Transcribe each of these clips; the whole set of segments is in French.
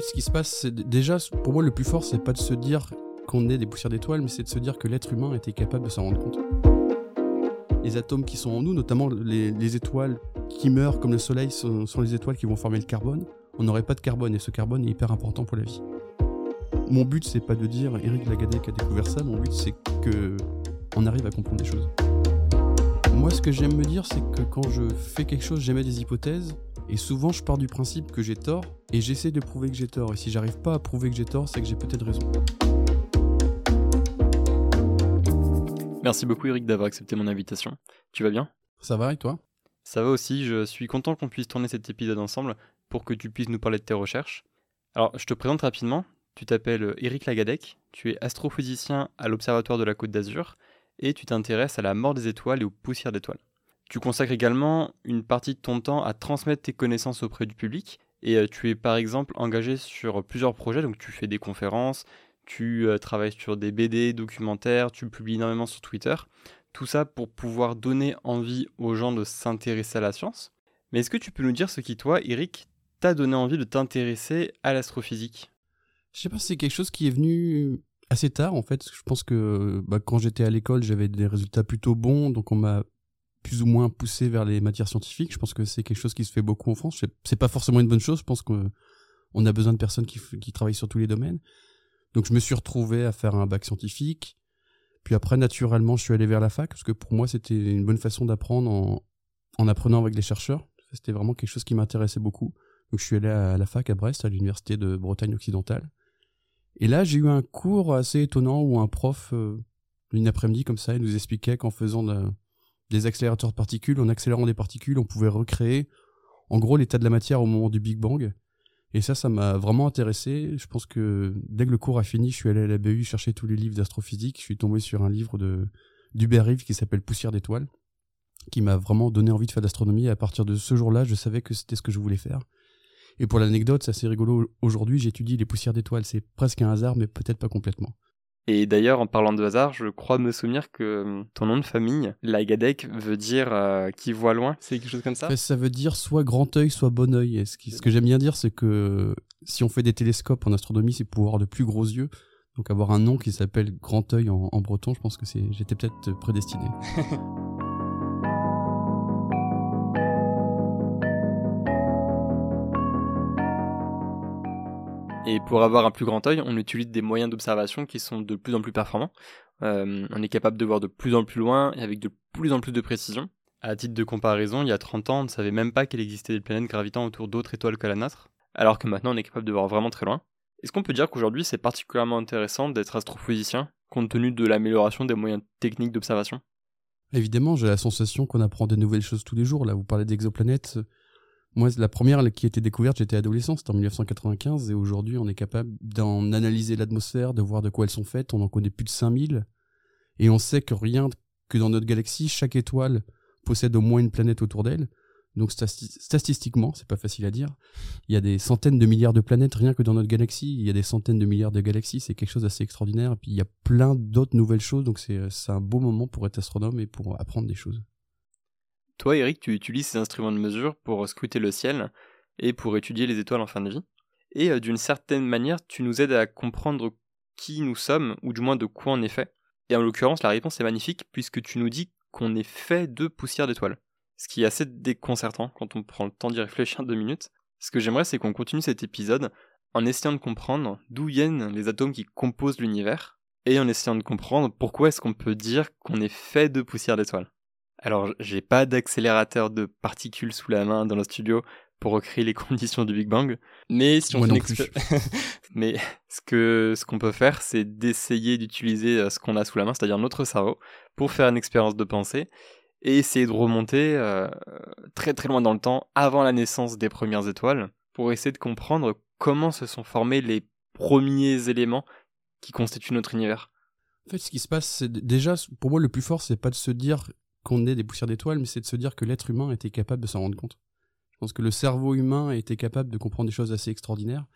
Ce qui se passe, c'est déjà, pour moi, le plus fort, c'est pas de se dire qu'on est des poussières d'étoiles, mais c'est de se dire que l'être humain était capable de s'en rendre compte. Les atomes qui sont en nous, notamment les, étoiles qui meurent comme le Soleil, sont, les étoiles qui vont former le carbone. On n'aurait pas de carbone et ce carbone est hyper important pour la vie. Mon but, c'est pas de dire Eric Lagadec a découvert ça. Mon but, c'est que on arrive à comprendre des choses. Moi, ce que j'aime me dire, c'est que quand je fais quelque chose, j'émets des hypothèses. Et souvent, je pars du principe que j'ai tort et j'essaie de prouver que j'ai tort. Et si j'arrive pas à prouver que j'ai tort, c'est que j'ai peut-être raison. Merci beaucoup, Eric, d'avoir accepté mon invitation. Tu vas bien? Ça va et toi? Ça va aussi. Je suis content qu'on puisse tourner cet épisode ensemble pour que tu puisses nous parler de tes recherches. Alors, je te présente rapidement. Tu t'appelles Eric Lagadec, tu es astrophysicien à l'Observatoire de la Côte d'Azur et tu t'intéresses à la mort des étoiles et aux poussières d'étoiles. Tu consacres également une partie de ton temps à transmettre tes connaissances auprès du public et euh, tu es par exemple engagé sur plusieurs projets, donc tu fais des conférences, tu euh, travailles sur des BD, documentaires, tu publies énormément sur Twitter. Tout ça pour pouvoir donner envie aux gens de s'intéresser à la science. Mais est-ce que tu peux nous dire ce qui, toi, Eric, t'a donné envie de t'intéresser à l'astrophysique? Je sais pas, c'est quelque chose qui est venu assez tard en fait. Je pense que bah, quand j'étais à l'école, j'avais des résultats plutôt bons, donc on m'a plus ou moins poussé vers les matières scientifiques. Je pense que c'est quelque chose qui se fait beaucoup en France. C'est pas forcément une bonne chose. Je pense qu'on a besoin de personnes qui, travaillent sur tous les domaines. Donc je me suis retrouvé à faire un bac scientifique. Puis après, naturellement, je suis allé vers la fac parce que pour moi, c'était une bonne façon d'apprendre en, en apprenant avec des chercheurs. C'était vraiment quelque chose qui m'intéressait beaucoup. Donc je suis allé à la fac à Brest, à l'université de Bretagne occidentale. Et là, j'ai eu un cours assez étonnant où un prof, euh, une après-midi comme ça, il nous expliquait qu'en faisant des accélérateurs de particules, en accélérant des particules, on pouvait recréer, en gros, l'état de la matière au moment du Big Bang. Et ça, ça m'a vraiment intéressé. Je pense que dès que le cours a fini, je suis allé à la BU chercher tous les livres d'astrophysique. Je suis tombé sur un livre de d'Hubert Reeves qui s'appelle Poussière d'étoiles, qui m'a vraiment donné envie de faire d'astronomie. Et à partir de ce jour-là, je savais que c'était ce que je voulais faire. Et pour l'anecdote, c'est assez rigolo. Aujourd'hui, j'étudie les poussières d'étoiles. C'est presque un hasard, mais peut-être pas complètement. Et d'ailleurs, en parlant de hasard, je crois me souvenir que hum, ton nom de famille, Lagadec, veut dire euh, qui voit loin. C'est quelque chose comme ça? Ça veut dire soit grand œil, soit bon œil. ce, ce que j'aime bien dire, c'est que si on fait des télescopes en astronomie, c'est pour avoir de plus gros yeux. Donc avoir un nom qui s'appelle grand œil en, en breton, je pense que c'est j'étais peut-être prédestiné. Et pour avoir un plus grand œil, on utilise des moyens d'observation qui sont de plus en plus performants. Euh, on est capable de voir de plus en plus loin et avec de plus en plus de précision. À titre de comparaison, il y a 30 ans, on ne savait même pas qu'il existait des planètes gravitant autour d'autres étoiles que la nôtre, alors que maintenant on est capable de voir vraiment très loin. Est-ce qu'on peut dire qu'aujourd'hui c'est particulièrement intéressant d'être astrophysicien, compte tenu de l'amélioration des moyens techniques d'observation? Évidemment, j'ai la sensation qu'on apprend des nouvelles choses tous les jours. Là, vous parlez d'exoplanètes, moi, la première qui a été découverte, j'étais adolescent, c'était en 1995, et aujourd'hui, on est capable d'en analyser l'atmosphère, de voir de quoi elles sont faites. On en connaît plus de 5000, et on sait que rien que dans notre galaxie, chaque étoile possède au moins une planète autour d'elle. Donc statistiquement, c'est pas facile à dire. Il y a des centaines de milliards de planètes rien que dans notre galaxie. Il y a des centaines de milliards de galaxies. C'est quelque chose d'assez extraordinaire. Et puis il y a plein d'autres nouvelles choses. Donc c'est un beau moment pour être astronome et pour apprendre des choses. Toi, Eric, tu utilises ces instruments de mesure pour scruter le ciel et pour étudier les étoiles en fin de vie. Et euh, d'une certaine manière, tu nous aides à comprendre qui nous sommes, ou du moins de quoi on est fait. Et en l'occurrence, la réponse est magnifique puisque tu nous dis qu'on est fait de poussière d'étoiles. Ce qui est assez déconcertant quand on prend le temps d'y réfléchir deux minutes. Ce que j'aimerais, c'est qu'on continue cet épisode en essayant de comprendre d'où viennent les atomes qui composent l'univers, et en essayant de comprendre pourquoi est-ce qu'on peut dire qu'on est fait de poussière d'étoiles. Alors, j'ai pas d'accélérateur de particules sous la main dans le studio pour recréer les conditions du Big Bang, mais si on mais ce que ce qu'on peut faire, c'est d'essayer d'utiliser euh, ce qu'on a sous la main, c'est-à-dire notre cerveau, pour faire une expérience de pensée et essayer de remonter euh, très très loin dans le temps, avant la naissance des premières étoiles, pour essayer de comprendre comment se sont formés les premiers éléments qui constituent notre univers. En fait, ce qui se passe, c'est déjà, pour moi, le plus fort, c'est pas de se dire qu'on des poussières d'étoiles, mais c'est de se dire que l'être humain était capable de s'en rendre compte. Je pense que le cerveau humain été capable de comprendre des choses assez extraordinaires.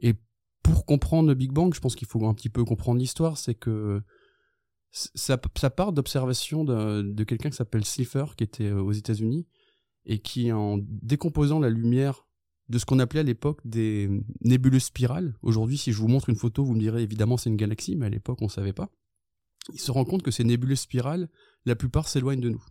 Et pour comprendre le Big Bang, je pense qu'il faut un petit peu comprendre l'histoire, c'est que ça, part d'observation de, quelqu'un qui s'appelle Slipher, qui était aux États-Unis, et qui, en décomposant la lumière de ce qu'on appelait à l'époque des nébuleuses spirales. Aujourd'hui, si je vous montre une photo, vous me direz évidemment c'est une galaxie, mais à l'époque on ne savait pas. Il se rend compte que ces nébuleuses spirales, la plupart s'éloignent de nous.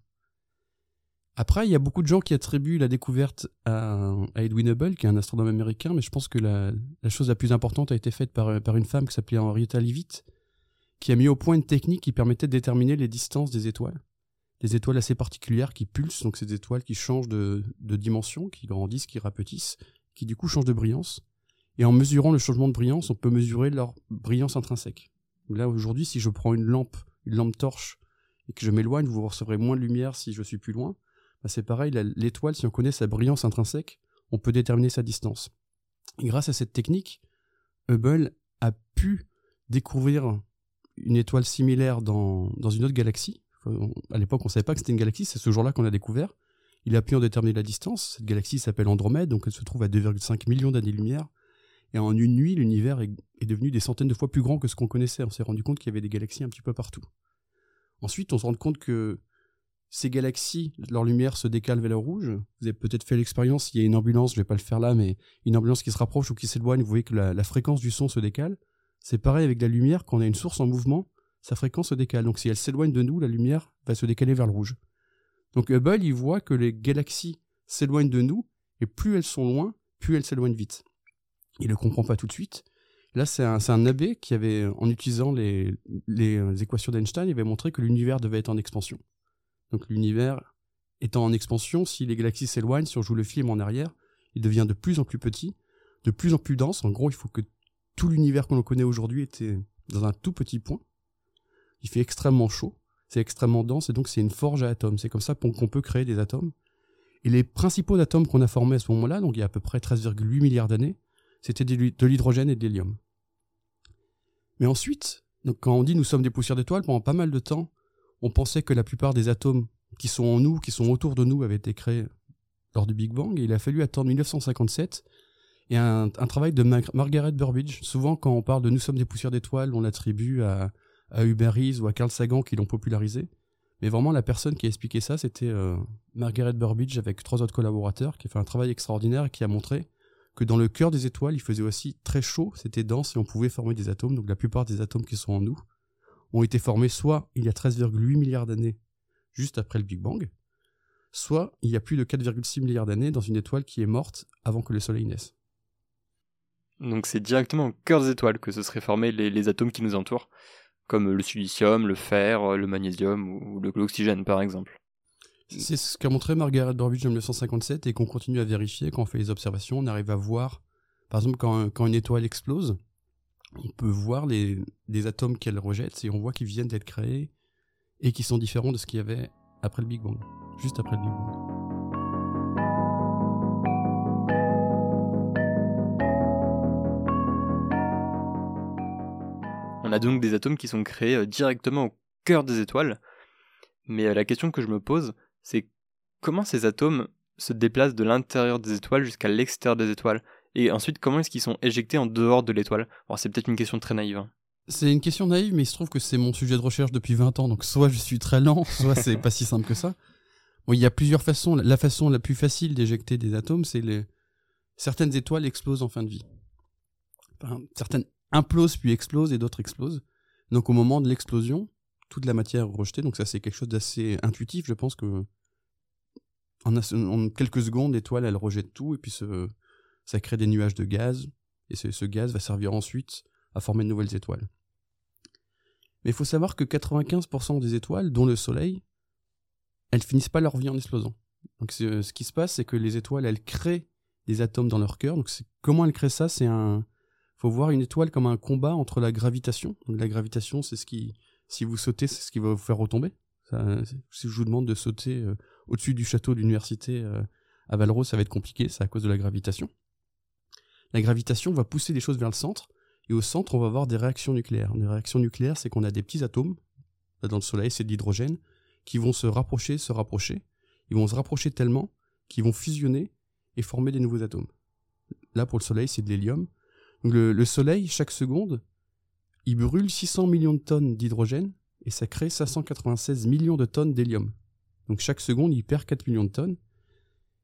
Après, il y a beaucoup de gens qui attribuent la découverte à, Edwin Hubble, qui est un astronome américain, mais je pense que la, chose la plus importante a été faite par, une femme qui s'appelait Henrietta Leavitt, qui a mis au point une technique qui permettait de déterminer les distances des étoiles. Des étoiles assez particulières qui pulsent, donc ces étoiles qui changent de, dimension, qui grandissent, qui rapetissent, qui du coup changent de brillance. Et en mesurant le changement de brillance, on peut mesurer leur brillance intrinsèque. Là, aujourd'hui, si je prends une lampe, une lampe torche, et que je m'éloigne, vous recevrez moins de lumière si je suis plus loin. Bah, c'est pareil, l'étoile, si on connaît sa brillance intrinsèque, on peut déterminer sa distance. Grâce à cette technique, Hubble a pu découvrir une étoile similaire dans, dans une autre galaxie. À l'époque, on ne savait pas que c'était une galaxie, c'est ce jour-là qu'on l'a découvert. Il a pu en déterminer la distance. Cette galaxie s'appelle Andromède, donc elle se trouve à 2,5 millions d'années-lumière. Et en une nuit, l'univers est, devenu des centaines de fois plus grand que ce qu'on connaissait. On s'est rendu compte qu'il y avait des galaxies un petit peu partout. Ensuite, on se rend compte que ces galaxies, leur lumière se décale vers le rouge. Vous avez peut-être fait l'expérience, il y a une ambulance, je vais pas le faire là, mais une ambulance qui se rapproche ou qui s'éloigne, vous voyez que la, la, fréquence du son se décale. C'est pareil avec la lumière, quand on a une source en mouvement, sa fréquence se décale. Donc si elle s'éloigne de nous, la lumière va se décaler vers le rouge. Donc Hubble, il voit que les galaxies s'éloignent de nous, et plus elles sont loin, plus elles s'éloignent vite. Il ne comprend pas tout de suite. Là, c'est un, abbé qui avait, en utilisant les, équations d'Einstein, il avait montré que l'univers devait être en expansion. Donc l'univers étant en expansion, si les galaxies s'éloignent, si on joue le film en arrière, il devient de plus en plus petit, de plus en plus dense. En gros, il faut que tout l'univers qu'on connaît aujourd'hui était dans un tout petit point. Il fait extrêmement chaud, c'est extrêmement dense, et donc c'est une forge à atomes. C'est comme ça qu'on peut créer des atomes. Et les principaux atomes qu'on a formés à ce moment-là, donc il y a à peu près 13,8 milliards d'années, c'était de l'hydrogène et de l'hélium. Mais ensuite, quand on dit nous sommes des poussières d'étoiles, pendant pas mal de temps, on pensait que la plupart des atomes qui sont en nous, qui sont autour de nous, avaient été créés lors du Big Bang, et il a fallu attendre 1957 et un, travail de Margaret Burbidge. Souvent, quand on parle de Nous sommes des poussières d'étoiles, on l'attribue à, à Hubert ou à Carl Sagan qui l'ont popularisé. Mais vraiment, la personne qui a expliqué ça, c'était euh, Margaret Burbidge avec trois autres collaborateurs qui a fait un travail extraordinaire et qui a montré que dans le cœur des étoiles, il faisait aussi très chaud, c'était dense et on pouvait former des atomes. Donc la plupart des atomes qui sont en nous ont été formés soit il y a 13,8 milliards d'années, juste après le Big Bang, soit il y a plus de 4,6 milliards d'années dans une étoile qui est morte avant que le Soleil naisse. Donc c'est directement au cœur des étoiles que se seraient formés les, atomes qui nous entourent, comme le silicium, le fer, le magnésium ou l'oxygène par exemple. C'est ce qu'a montré Margaret Burbidge en 1957 et qu'on continue à vérifier quand on fait les observations. On arrive à voir, par exemple, quand, une étoile explose, on peut voir les, atomes qu'elle rejette et on voit qu'ils viennent d'être créés et qui sont différents de ce qu'il y avait après le Big Bang, juste après le Big Bang. On a donc des atomes qui sont créés euh, directement au cœur des étoiles. Mais euh, la question que je me pose, c'est comment ces atomes se déplacent de l'intérieur des étoiles jusqu'à l'extérieur des étoiles? Et ensuite, comment est-ce qu'ils sont éjectés en dehors de l'étoile? C'est peut-être une question très naïve. Hein. C'est une question naïve, mais il se trouve que c'est mon sujet de recherche depuis 20 ans, donc soit je suis très lent, soit c'est pas si simple que ça. Bon, il y a plusieurs façons. La façon la plus facile d'éjecter des atomes, c'est les... certaines étoiles explosent en fin de vie. certaines implosent puis explosent et d'autres explosent. Donc au moment de l'explosion, toute la matière rejetée. Donc ça c'est quelque chose d'assez intuitif. Je pense que en, quelques secondes, l'étoile elle rejette tout et puis ça crée des nuages de gaz et ce, gaz va servir ensuite à former de nouvelles étoiles. Mais il faut savoir que 95% des étoiles, dont le Soleil, elles finissent pas leur vie en explosant. Donc ce qui se passe, c'est que les étoiles, elles créent des atomes dans leur cœur. Donc comment elles créent ça? C'est un, faut voir une étoile comme un combat entre la gravitation. la gravitation, c'est ce qui, si vous sautez, c'est ce qui va vous faire retomber. si je vous demande de sauter euh, au-dessus du château de l'université euh, à Valrose, ça va être compliqué, c'est à cause de la gravitation. La gravitation va pousser des choses vers le centre, et au centre, on va avoir des réactions nucléaires. Des réactions nucléaires, c'est qu'on a des petits atomes, dans le Soleil, c'est de l'hydrogène, qui vont se rapprocher, se rapprocher. Ils vont se rapprocher tellement qu'ils vont fusionner et former des nouveaux atomes. Là, pour le Soleil, c'est de l'hélium. Le, Soleil, chaque seconde, il brûle 600 millions de tonnes d'hydrogène et ça crée 596 millions de tonnes d'hélium. Donc chaque seconde, il perd 4 millions de tonnes.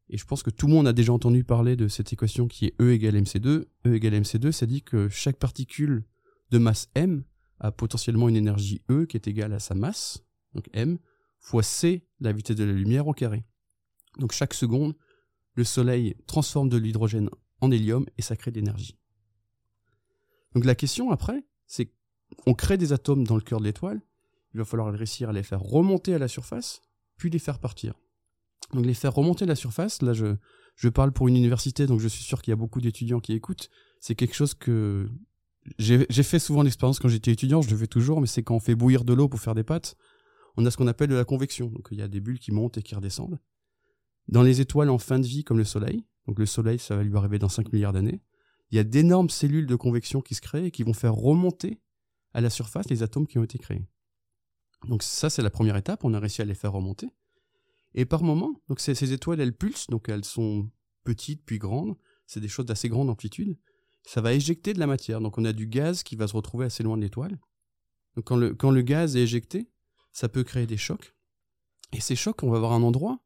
Et je pense que tout le monde a déjà entendu parler de cette équation qui est E égale mc2. E égale mc2, ça dit que chaque particule de masse m a potentiellement une énergie E qui est égale à sa masse, donc m, fois c, la vitesse de la lumière au carré. Donc chaque seconde, le Soleil transforme de l'hydrogène en hélium et ça crée de l'énergie. Donc la question après, c'est qu'on crée des atomes dans le cœur de l'étoile, il va falloir réussir à les faire remonter à la surface, puis les faire partir. Donc les faire remonter à la surface, là je, je parle pour une université, donc je suis sûr qu'il y a beaucoup d'étudiants qui écoutent. C'est quelque chose que j'ai fait souvent l'expérience quand j'étais étudiant, je le fais toujours, mais c'est quand on fait bouillir de l'eau pour faire des pâtes, on a ce qu'on appelle de la convection. Donc il y a des bulles qui montent et qui redescendent. Dans les étoiles en fin de vie comme le Soleil, donc le Soleil ça va lui arriver dans 5 milliards d'années, il y a d'énormes cellules de convection qui se créent et qui vont faire remonter à la surface les atomes qui ont été créés. Donc ça c'est la première étape, on a réussi à les faire remonter. Et par moment, donc ces, étoiles elles pulsent, donc elles sont petites puis grandes, c'est des choses d'assez grande amplitude. Ça va éjecter de la matière, donc on a du gaz qui va se retrouver assez loin de l'étoile. Donc quand le, quand le gaz est éjecté, ça peut créer des chocs. Et ces chocs, on va avoir un endroit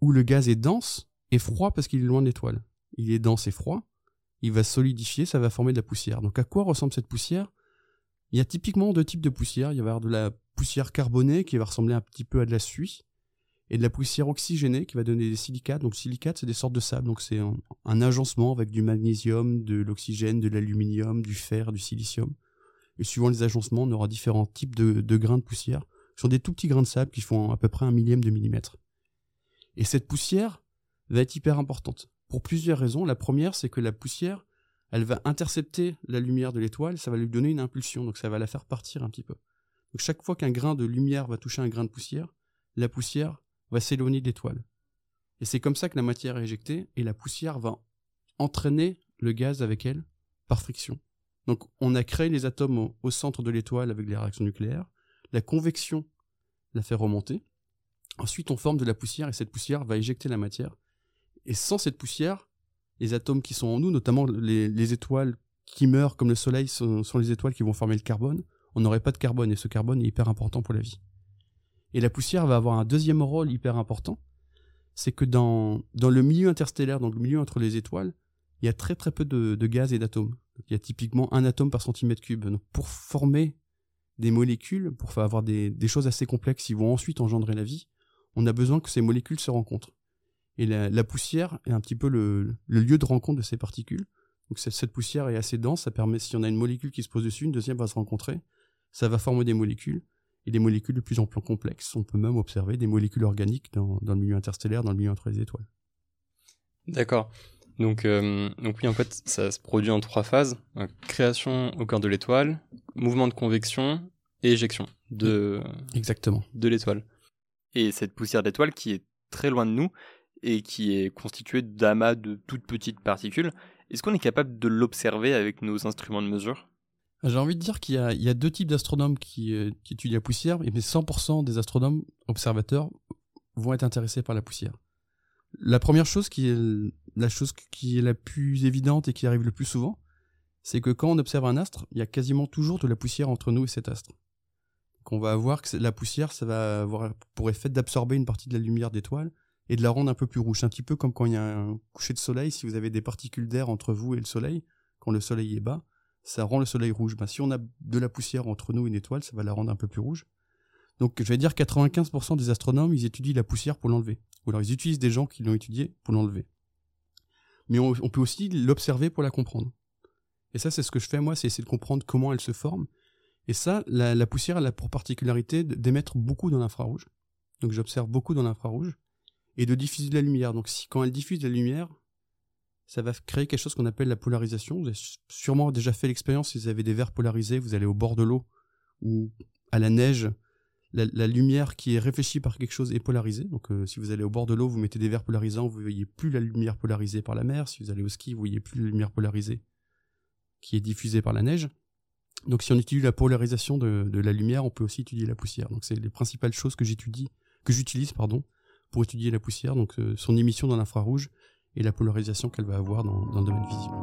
où le gaz est dense et froid parce qu'il est loin de l'étoile. Il est dense et froid, il va solidifier, ça va former de la poussière. Donc à quoi ressemble cette poussière? Il y a typiquement deux types de poussière. Il va y avoir de la poussière carbonée qui va ressembler un petit peu à de la suie, et de la poussière oxygénée qui va donner des silicates. Donc silicates, c'est des sortes de sable. Donc c'est un, agencement avec du magnésium, de l'oxygène, de l'aluminium, du fer, du silicium. Et suivant les agencements, on aura différents types de, de grains de poussière. Ce sont des tout petits grains de sable qui font à peu près un millième de millimètre. Et cette poussière va être hyper importante. Pour plusieurs raisons. La première, c'est que la poussière, elle va intercepter la lumière de l'étoile, ça va lui donner une impulsion, donc ça va la faire partir un petit peu. Donc chaque fois qu'un grain de lumière va toucher un grain de poussière, la poussière va s'éloigner de l'étoile. Et c'est comme ça que la matière est éjectée, et la poussière va entraîner le gaz avec elle par friction. Donc on a créé les atomes au, au centre de l'étoile avec les réactions nucléaires, la convection la fait remonter, Ensuite, on forme de la poussière et cette poussière va éjecter la matière. Et sans cette poussière, les atomes qui sont en nous, notamment les, étoiles qui meurent comme le Soleil, sont, les étoiles qui vont former le carbone. On n'aurait pas de carbone et ce carbone est hyper important pour la vie. Et la poussière va avoir un deuxième rôle hyper important, c'est que dans, le milieu interstellaire, donc le milieu entre les étoiles, il y a très très peu de, gaz et d'atomes. Il y a typiquement un atome par centimètre cube. Donc pour former des molécules, pour avoir des, des choses assez complexes qui vont ensuite engendrer la vie, on a besoin que ces molécules se rencontrent. Et la, poussière est un petit peu le, lieu de rencontre de ces particules. Donc cette, poussière est assez dense, ça permet, si on a une molécule qui se pose dessus, une deuxième va se rencontrer, ça va former des molécules, et des molécules de plus en plus complexes. On peut même observer des molécules organiques dans, le milieu interstellaire, dans le milieu entre les étoiles. D'accord. Donc, euh, donc oui, en fait, ça se produit en trois phases. création au cœur de l'étoile, mouvement de convection et éjection de, Exactement. de l'étoile. Et cette poussière d'étoile qui est très loin de nous et qui est constituée d'amas de toutes petites particules, est-ce qu'on est capable de l'observer avec nos instruments de mesure? J'ai envie de dire qu'il y, a deux types d'astronomes qui, euh, étudient la poussière, mais 100% des astronomes observateurs vont être intéressés par la poussière. La première chose qui est la chose qui est la plus évidente et qui arrive le plus souvent, c'est que quand on observe un astre, il y a quasiment toujours de la poussière entre nous et cet astre. Qu'on va avoir que la poussière, ça va avoir pour effet d'absorber une partie de la lumière d'étoile et de la rendre un peu plus rouge. Un petit peu comme quand il y a un coucher de soleil, si vous avez des particules d'air entre vous et le soleil, quand le soleil est bas, ça rend le soleil rouge. Ben, si on a de la poussière entre nous et une étoile, ça va la rendre un peu plus rouge. Donc je vais dire 95% des astronomes, ils étudient la poussière pour l'enlever. Ou alors ils utilisent des gens qui l'ont étudiée pour l'enlever. Mais on, peut aussi l'observer pour la comprendre. Et ça, c'est ce que je fais moi, c'est essayer de comprendre comment elle se forme et ça, la, poussière a pour particularité d'émettre beaucoup dans l'infrarouge. Donc j'observe beaucoup dans l'infrarouge et de diffuser de la lumière. Donc quand elle diffuse de la lumière, ça va créer quelque chose qu'on appelle la polarisation. Vous avez sûrement déjà fait l'expérience si vous avez des verres polarisés, vous allez au bord de l'eau ou à la neige, la, lumière qui est réfléchie par quelque chose est polarisée. Donc euh, si vous allez au bord de l'eau, vous mettez des verres polarisants, vous voyez plus la lumière polarisée par la mer. Si vous allez au ski, vous voyez plus la lumière polarisée qui est diffusée par la neige. Donc si on étudie la polarisation de, la lumière, on peut aussi étudier la poussière. Donc c'est les principales choses que j'utilise pardon, pour étudier la poussière, donc euh, son émission dans l'infrarouge et la polarisation qu'elle va avoir dans, le domaine visible.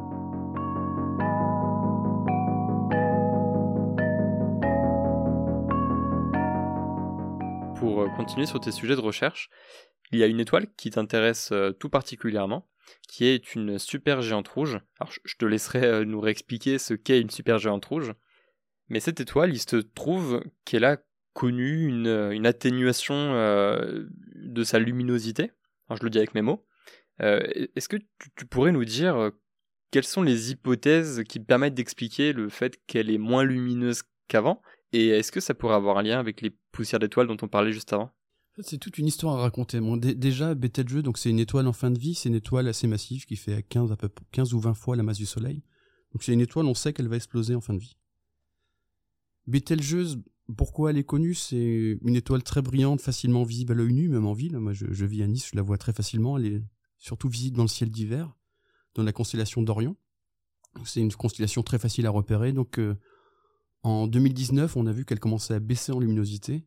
Pour euh, continuer sur tes sujets de recherche, il y a une étoile qui t'intéresse euh, tout particulièrement, qui est une super géante rouge. Alors je te laisserai nous réexpliquer ce qu'est une super géante rouge. Mais cette étoile, il se trouve qu'elle a connu une, une atténuation euh, de sa luminosité. Je le dis avec mes mots. Est-ce que tu, pourrais nous dire quelles sont les hypothèses qui permettent d'expliquer le fait qu'elle est moins lumineuse qu'avant? Et est-ce que ça pourrait avoir un lien avec les poussières d'étoiles dont on parlait juste avant? C'est toute une histoire à raconter. Déjà, Betelgeuse, donc c'est une étoile en fin de vie, c'est une étoile assez massive qui fait 15, à peu, 15 ou 20 fois la masse du Soleil. Donc c'est une étoile, on sait qu'elle va exploser en fin de vie. Betelgeuse, pourquoi elle est connue? C'est une étoile très brillante, facilement visible à l'œil nu, même en ville. Moi, je, vis à Nice, je la vois très facilement. Elle est surtout visible dans le ciel d'hiver, dans la constellation d'Orion. C'est une constellation très facile à repérer. Donc, euh, en 2019, on a vu qu'elle commençait à baisser en luminosité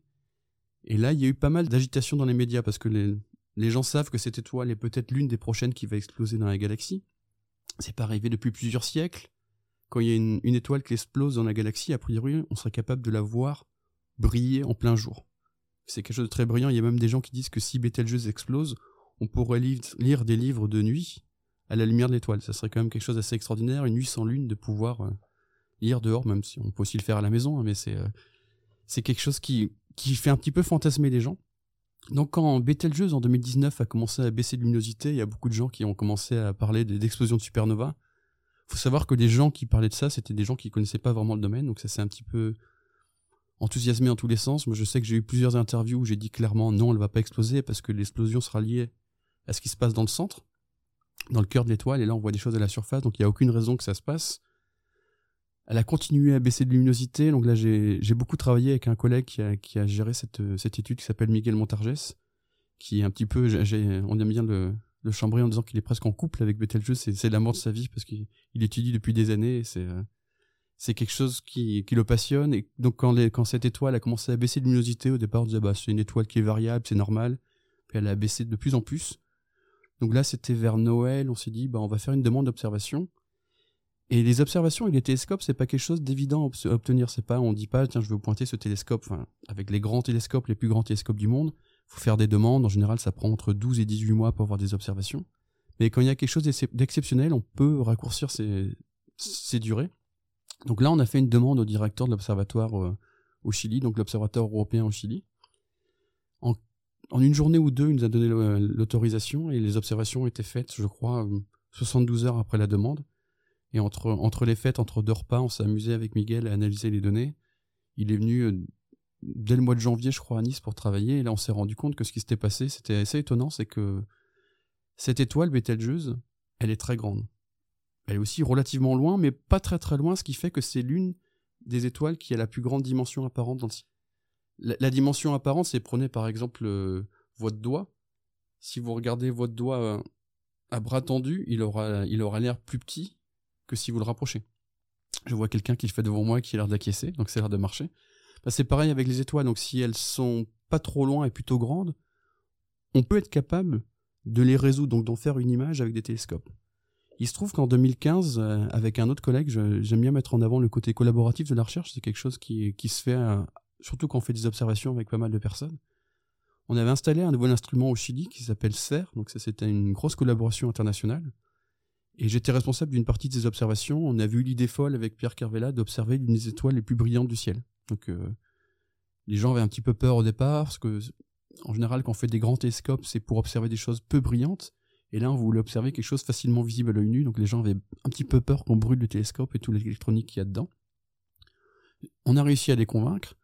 et là, il y a eu pas mal d'agitation dans les médias parce que les, gens savent que cette étoile est peut-être l'une des prochaines qui va exploser dans la galaxie. C'est pas arrivé depuis plusieurs siècles. Quand il y a une, étoile qui explose dans la galaxie, a priori, on serait capable de la voir briller en plein jour. C'est quelque chose de très brillant. Il y a même des gens qui disent que si Betelgeuse explose, on pourrait lire des livres de nuit à la lumière de l'étoile. Ça serait quand même quelque chose d'assez extraordinaire, une nuit sans lune, de pouvoir euh, lire dehors, même si on peut aussi le faire à la maison, hein, mais c'est euh, c'est quelque chose qui qui fait un petit peu fantasmer les gens. Donc quand Betelgeuse en 2019 a commencé à baisser de luminosité, il y a beaucoup de gens qui ont commencé à parler d'explosions de supernova. Faut savoir que les gens qui parlaient de ça, c'était des gens qui connaissaient pas vraiment le domaine, donc ça s'est un petit peu enthousiasmé en tous les sens. Moi, je sais que j'ai eu plusieurs interviews où j'ai dit clairement non, elle va pas exploser parce que l'explosion sera liée à ce qui se passe dans le centre, dans le cœur de l'étoile, et là on voit des choses à la surface, donc il n'y a aucune raison que ça se passe elle a continué à baisser de luminosité. Donc là, j'ai beaucoup travaillé avec un collègue qui a, géré cette, étude qui s'appelle Miguel Montargès, qui est un petit peu, on aime bien le, le chambrer en disant qu'il est presque en couple avec Betelgeuse. C'est l'amour de sa vie parce qu'il étudie depuis des années. C'est quelque chose qui, qui le passionne. Et donc quand, quand cette étoile a commencé à baisser de luminosité, au départ on disait bah c'est une étoile qui est variable, c'est normal. Puis elle a baissé de plus en plus. Donc là c'était vers Noël, on s'est dit bah on va faire une demande d'observation. Et les observations et les télescopes, c'est pas quelque chose d'évident à obtenir. C'est pas, on dit pas, tiens, je veux pointer ce télescope. Enfin, avec les grands télescopes, les plus grands télescopes du monde, faut faire des demandes. En général, ça prend entre 12 et 18 mois pour avoir des observations. Mais quand il y a quelque chose d'exceptionnel, on peut raccourcir ces durées. Donc là, on a fait une demande au directeur de l'observatoire euh, au Chili, donc l'observatoire européen au Chili. En, une journée ou deux, il nous a donné l'autorisation et les observations ont été faites, je crois, 72 euh, heures après la demande. Et entre, entre les fêtes, entre deux repas, on s'est amusé avec Miguel à analyser les données. Il est venu euh, dès le mois de janvier, je crois, à Nice pour travailler. Et là, on s'est rendu compte que ce qui s'était passé, c'était assez étonnant, c'est que cette étoile Betelgeuse, elle est très grande. Elle est aussi relativement loin, mais pas très très loin, ce qui fait que c'est l'une des étoiles qui a la plus grande dimension apparente dans le. La, dimension apparente, c'est prenez par exemple euh, votre doigt. Si vous regardez votre doigt euh, à bras tendu, il aura, il aura l'air plus petit que si vous le rapprochez. Je vois quelqu'un qui le fait devant moi qui a l'air d'acquiescer, donc c'est l'air de marcher. Bah, c'est pareil avec les étoiles, donc si elles sont pas trop loin et plutôt grandes, on peut être capable de les résoudre, donc d'en faire une image avec des télescopes. Il se trouve qu'en 2015, euh, avec un autre collègue, j'aime bien mettre en avant le côté collaboratif de la recherche, c'est quelque chose qui, se fait, euh, surtout quand on fait des observations avec pas mal de personnes. On avait installé un nouveau instrument au Chili qui s'appelle CER, donc c'était une grosse collaboration internationale. Et j'étais responsable d'une partie de ces observations. On a vu l'idée folle avec Pierre Carvela d'observer l'une des étoiles les plus brillantes du ciel. Donc euh, les gens avaient un petit peu peur au départ, parce que en général, quand on fait des grands télescopes, c'est pour observer des choses peu brillantes. Et là, on voulait observer quelque chose facilement visible à l'œil nu, donc les gens avaient un petit peu peur qu'on brûle le télescope et tout l'électronique qu'il y a dedans. On a réussi à les convaincre.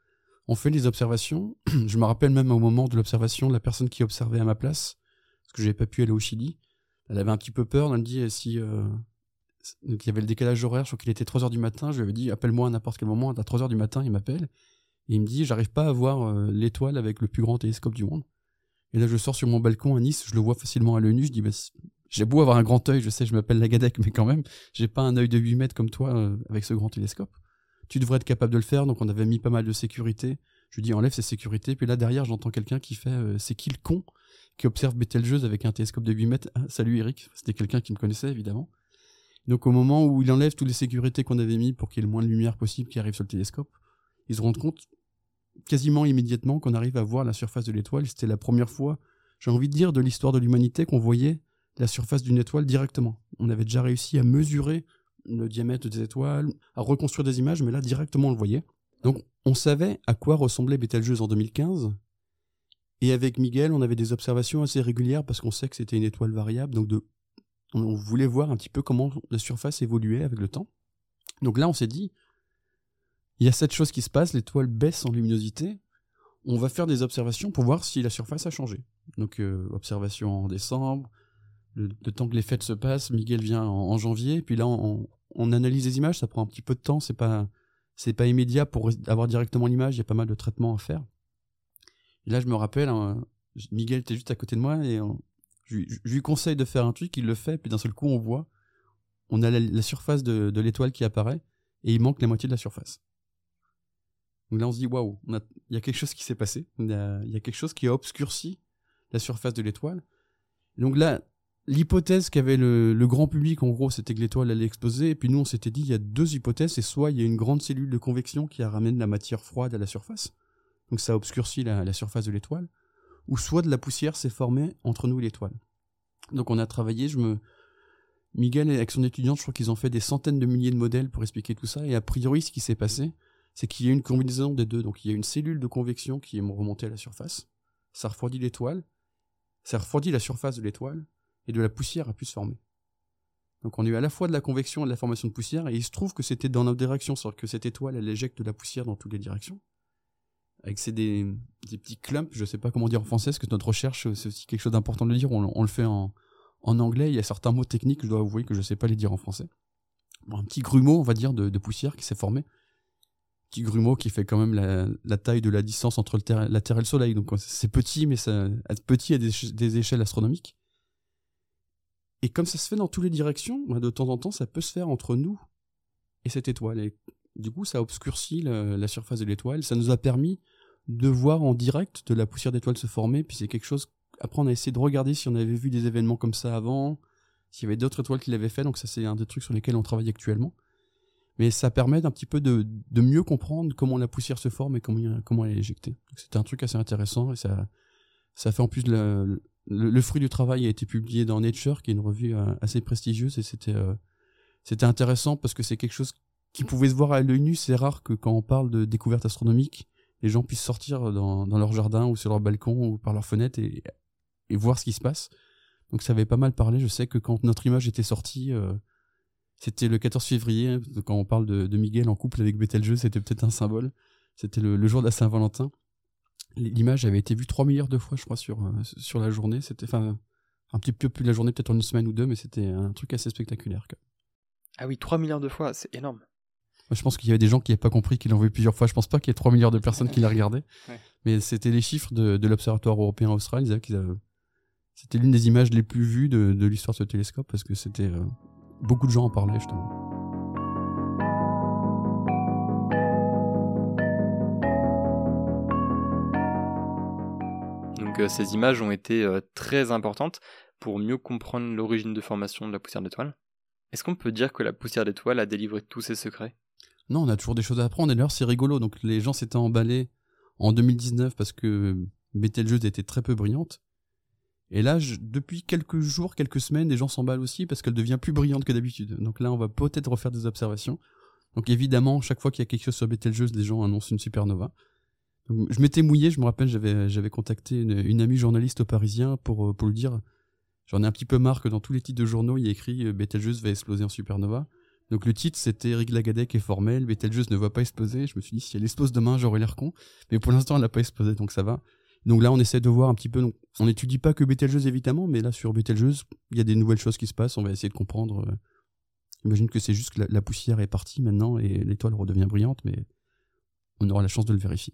On fait les observations. Je me rappelle même au moment de l'observation, la personne qui observait à ma place, parce que j'avais pas pu aller au Chili, elle avait un petit peu peur. Elle me dit si euh, il y avait le décalage horaire, je crois qu'il était 3 heures du matin. Je lui avais dit appelle-moi à n'importe quel moment. À 3 heures du matin, il m'appelle et il me dit j'arrive pas à voir euh, l'étoile avec le plus grand télescope du monde. Et là, je sors sur mon balcon à Nice, je le vois facilement à l'œil nu. Je dis bah, j'ai beau avoir un grand œil, je sais, je m'appelle Lagadec, mais quand même, j'ai pas un œil de 8 mètres comme toi euh, avec ce grand télescope. Tu devrais être capable de le faire. Donc on avait mis pas mal de sécurité. Je lui dis enlève ces sécurités. Puis là derrière, j'entends quelqu'un qui fait c'est qui le con qui observe Betelgeuse avec un télescope de 8 mètres? Ah, salut Eric, c'était quelqu'un qui me connaissait évidemment. Donc au moment où il enlève toutes les sécurités qu'on avait mis pour qu'il y ait le moins de lumière possible qui arrive sur le télescope, ils se rendent compte quasiment immédiatement qu'on arrive à voir la surface de l'étoile. C'était la première fois j'ai envie de dire, de l'histoire de l'humanité qu'on voyait la surface d'une étoile directement. On avait déjà réussi à mesurer le diamètre des étoiles, à reconstruire des images, mais là directement on le voyait. Donc on savait à quoi ressemblait Betelgeuse en 2015. Et avec Miguel, on avait des observations assez régulières parce qu'on sait que c'était une étoile variable. Donc on voulait voir un petit peu comment la surface évoluait avec le temps. Donc là, on s'est dit, il y a cette chose qui se passe, l'étoile baisse en luminosité. On va faire des observations pour voir si la surface a changé. Donc euh, observation en décembre, le, temps que les fêtes se passent, Miguel vient en, janvier, puis là on, analyse les images, ça prend un petit peu de temps, c'est pas pas immédiat pour avoir directement l'image, il y a pas mal de traitements à faire. Et là je me rappelle, hein, Miguel était juste à côté de moi et je, lui conseille de faire un truc, il le fait, puis d'un seul coup on voit, on a la, surface de l'étoile qui apparaît et il manque la moitié de la surface. Donc là on se dit waouh, il y a quelque chose qui s'est passé, il y, a, quelque chose qui a obscurci la surface de l'étoile. Donc là, l'hypothèse qu'avait le, grand public, en gros, c'était que l'étoile allait exploser. Et puis nous, on s'était dit, il y a deux hypothèses. C'est soit il y a une grande cellule de convection qui ramène la matière froide à la surface. Donc ça obscurcit la, la surface de l'étoile. Ou soit de la poussière s'est formée entre nous et l'étoile. Donc on a travaillé, je me... Miguel avec son étudiant, je crois qu'ils ont fait des centaines de milliers de modèles pour expliquer tout ça. Et a priori, ce qui s'est passé, c'est qu'il y a une combinaison des deux. Donc il y a une cellule de convection qui est remontée à la surface. Ça refroidit l'étoile. Ça refroidit la surface de l'étoile et de la poussière a pu se former. Donc on a eu à la fois de la convection et de la formation de poussière, et il se trouve que c'était dans notre direction, c'est-à-dire que cette étoile, elle éjecte de la poussière dans toutes les directions. Avec ces des, petits clumps, je sais pas comment dire en français, parce que notre recherche, c'est aussi quelque chose d'important de le dire, on, le fait en, en, anglais, il y a certains mots techniques, je dois avouer que je sais pas les dire en français. un petit grumeau, on va dire, de, poussière qui s'est formé. Petit grumeau qui fait quand même la, la taille de la distance entre la Terre et le Soleil, donc c'est petit, mais ça, petit à des, échelles astronomiques. Et comme ça se fait dans toutes les directions, bah, de temps en temps, ça peut se faire entre nous et cette étoile. Du coup, ça obscurcit la, surface de l'étoile. Ça nous a permis de voir en direct de la poussière d'étoile se former. Puis c'est quelque chose. Après, on a essayé de regarder si on avait vu des événements comme ça avant, s'il y avait d'autres étoiles qui l'avaient fait. Donc ça, c'est un des trucs sur lesquels on travaille actuellement. Mais ça permet d'un petit peu de, mieux comprendre comment la poussière se forme et comment, comment elle est éjectée. C'était un truc assez intéressant et ça, ça fait en plus le, le, fruit du travail a été publié dans Nature, qui est une revue euh, assez prestigieuse, et c'était euh, c'était intéressant parce que c'est quelque chose qui pouvait se voir à l'œil nu. C'est rare que quand on parle de découverte astronomique, les gens puissent sortir dans, dans leur jardin ou sur leur balcon ou par leur fenêtre et, et voir ce qui se passe. Donc ça avait pas mal parlé. Je sais que quand notre image était sortie, euh, c'était le 14 février. Quand on parle de, de Miguel en couple avec Betelgeuse, c'était peut-être un symbole. C'était le, le, jour de la Saint-Valentin l'image avait été vue 3 milliards de fois, je crois, sur, euh, sur la journée. C'était, enfin, un petit peu plus de la journée, peut-être en une semaine ou deux, mais c'était un truc assez spectaculaire. Ah oui, 3 milliards de fois, c'est énorme. je pense qu'il y avait des gens qui n'avaient pas compris qu'ils l'ont vu plusieurs fois. Je pense pas qu'il y ait 3 milliards de personnes qui la regardaient. Mais c'était les chiffres de, de l'Observatoire européen austral. Ils avaient, c'était l'une des images les plus vues de, de l'histoire de ce télescope parce que c'était, euh, beaucoup de gens en parlaient, justement. ces images ont été euh, très importantes pour mieux comprendre l'origine de formation de la poussière d'étoile. Est-ce qu'on peut dire que la poussière d'étoile a délivré tous ses secrets? Non, on a toujours des choses à apprendre. Et d'ailleurs, c'est rigolo. Donc, les gens s'étaient emballés en 2019 parce que Betelgeuse était très peu brillante. Et là, depuis quelques jours, quelques semaines, les gens s'emballent aussi parce qu'elle devient plus brillante que d'habitude. Donc là, on va peut-être refaire des observations. Donc évidemment, chaque fois qu'il y a quelque chose sur Betelgeuse, les gens annoncent une supernova je m'étais mouillé, je me rappelle, j'avais j'avais contacté une, amie journaliste au Parisien pour euh, pour lui dire j'en ai un petit peu marre que dans tous les titres de journaux il y a écrit euh, Betelgeuse va exploser en supernova. Donc le titre c'était Eric Lagadec est formel, Betelgeuse ne va pas exploser. Je me suis dit si elle explose demain j'aurai l'air con, mais pour l'instant elle n'a pas explosé donc ça va. Donc là on essaie de voir un petit peu. On n'étudie pas que Betelgeuse évidemment, mais là sur Betelgeuse il y a des nouvelles choses qui se passent. On va essayer de comprendre. Euh, Imagine que c'est juste que la poussière est partie maintenant et l'étoile redevient brillante, mais on aura la chance de le vérifier.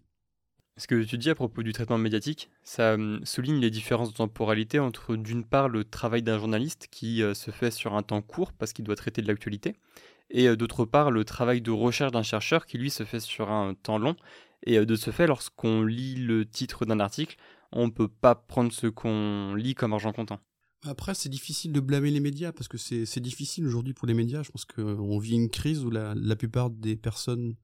Ce que tu dis à propos du traitement médiatique, ça hum, souligne les différences de temporalité entre d'une part le travail d'un journaliste qui euh, se fait sur un temps court parce qu'il doit traiter de l'actualité, et euh, d'autre part le travail de recherche d'un chercheur qui lui se fait sur un temps long. Et euh, de ce fait, lorsqu'on lit le titre d'un article, on ne peut pas prendre ce qu'on lit comme argent comptant. Après, c'est difficile de blâmer les médias parce que c'est difficile aujourd'hui pour les médias. Je pense qu'on vit une crise où la plupart des personnes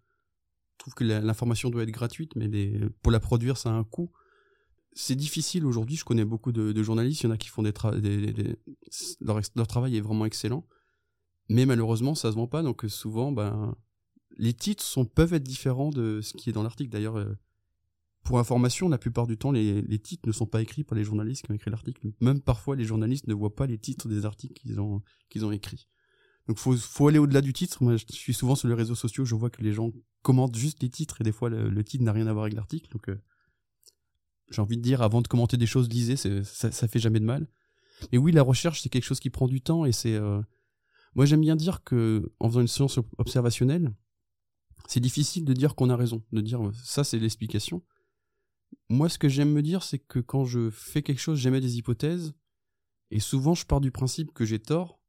trouve que l'information doit être gratuite, mais pour la produire, ça a un coût. c'est difficile aujourd'hui. Je connais beaucoup de, journalistes. Il y en a qui font des, leur, leur, travail est vraiment excellent, mais malheureusement, ça se vend pas. Donc souvent, ben, les titres peuvent être différents de ce qui est dans l'article. D'ailleurs, euh, pour information, la plupart du temps, les, titres ne sont pas écrits par les journalistes qui ont écrit l'article. Même parfois, les journalistes ne voient pas les titres des articles qu'ils ont, écrits. Donc, faut, faut aller au-delà du titre. Moi, je suis souvent sur les réseaux sociaux, je vois que les gens commentent juste les titres et des fois, le, titre n'a rien à voir avec l'article. Donc, euh, j'ai envie de dire, avant de commenter des choses, lisez, ça, ça fait jamais de mal. Et oui, la recherche, c'est quelque chose qui prend du temps et c'est, euh, moi, j'aime bien dire que, en faisant une science observationnelle, c'est difficile de dire qu'on a raison, de dire ça c'est l'explication. Moi, ce que j'aime me dire, c'est que quand je fais quelque chose, j'émets des hypothèses, et souvent je pars du principe que j'ai tort,